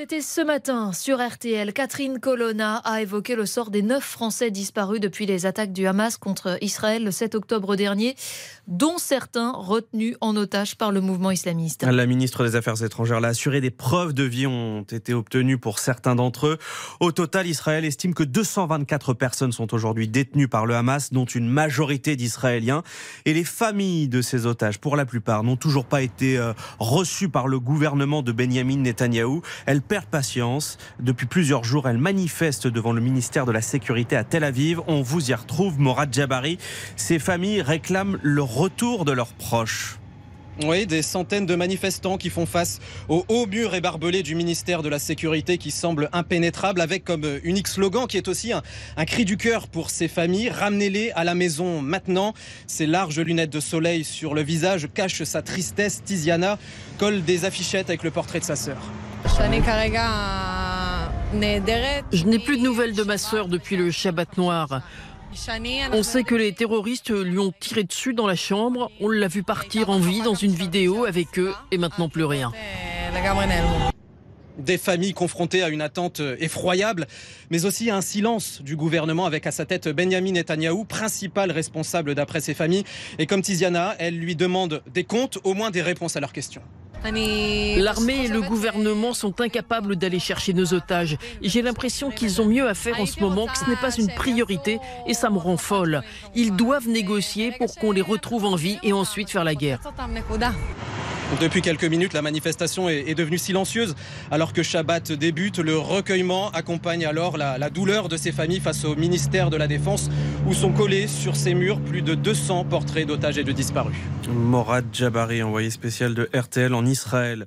C'était ce matin sur RTL. Catherine Colonna a évoqué le sort des neuf Français disparus depuis les attaques du Hamas contre Israël le 7 octobre dernier, dont certains retenus en otage par le mouvement islamiste. La ministre des Affaires étrangères l'a assuré, des preuves de vie ont été obtenues pour certains d'entre eux. Au total, Israël estime que 224 personnes sont aujourd'hui détenues par le Hamas, dont une majorité d'Israéliens. Et les familles de ces otages, pour la plupart, n'ont toujours pas été euh, reçues par le gouvernement de Benjamin Netanyahou. Perdent patience. Depuis plusieurs jours, elle manifeste devant le ministère de la Sécurité à Tel Aviv. On vous y retrouve, Morad Jabari. Ces familles réclament le retour de leurs proches. Oui, des centaines de manifestants qui font face au haut mur et barbelé du ministère de la Sécurité qui semble impénétrable avec comme unique slogan qui est aussi un, un cri du cœur pour ces familles. Ramenez-les à la maison maintenant. Ces larges lunettes de soleil sur le visage cachent sa tristesse. Tiziana colle des affichettes avec le portrait de sa sœur. Je n'ai plus de nouvelles de ma sœur depuis le Shabbat noir. On sait que les terroristes lui ont tiré dessus dans la chambre. On l'a vu partir en vie dans une vidéo avec eux et maintenant plus rien. Des familles confrontées à une attente effroyable, mais aussi à un silence du gouvernement avec à sa tête Benjamin Netanyahou, principal responsable d'après ses familles. Et comme Tiziana, elle lui demande des comptes, au moins des réponses à leurs questions. L'armée et le gouvernement sont incapables d'aller chercher nos otages. J'ai l'impression qu'ils ont mieux à faire en ce moment, que ce n'est pas une priorité et ça me rend folle. Ils doivent négocier pour qu'on les retrouve en vie et ensuite faire la guerre. Depuis quelques minutes, la manifestation est, devenue silencieuse alors que Shabbat débute. Le recueillement accompagne alors la, douleur de ces familles face au ministère de la Défense où sont collés sur ces murs plus de 200 portraits d'otages et de disparus. Morad Jabari, envoyé spécial de RTL en Israël.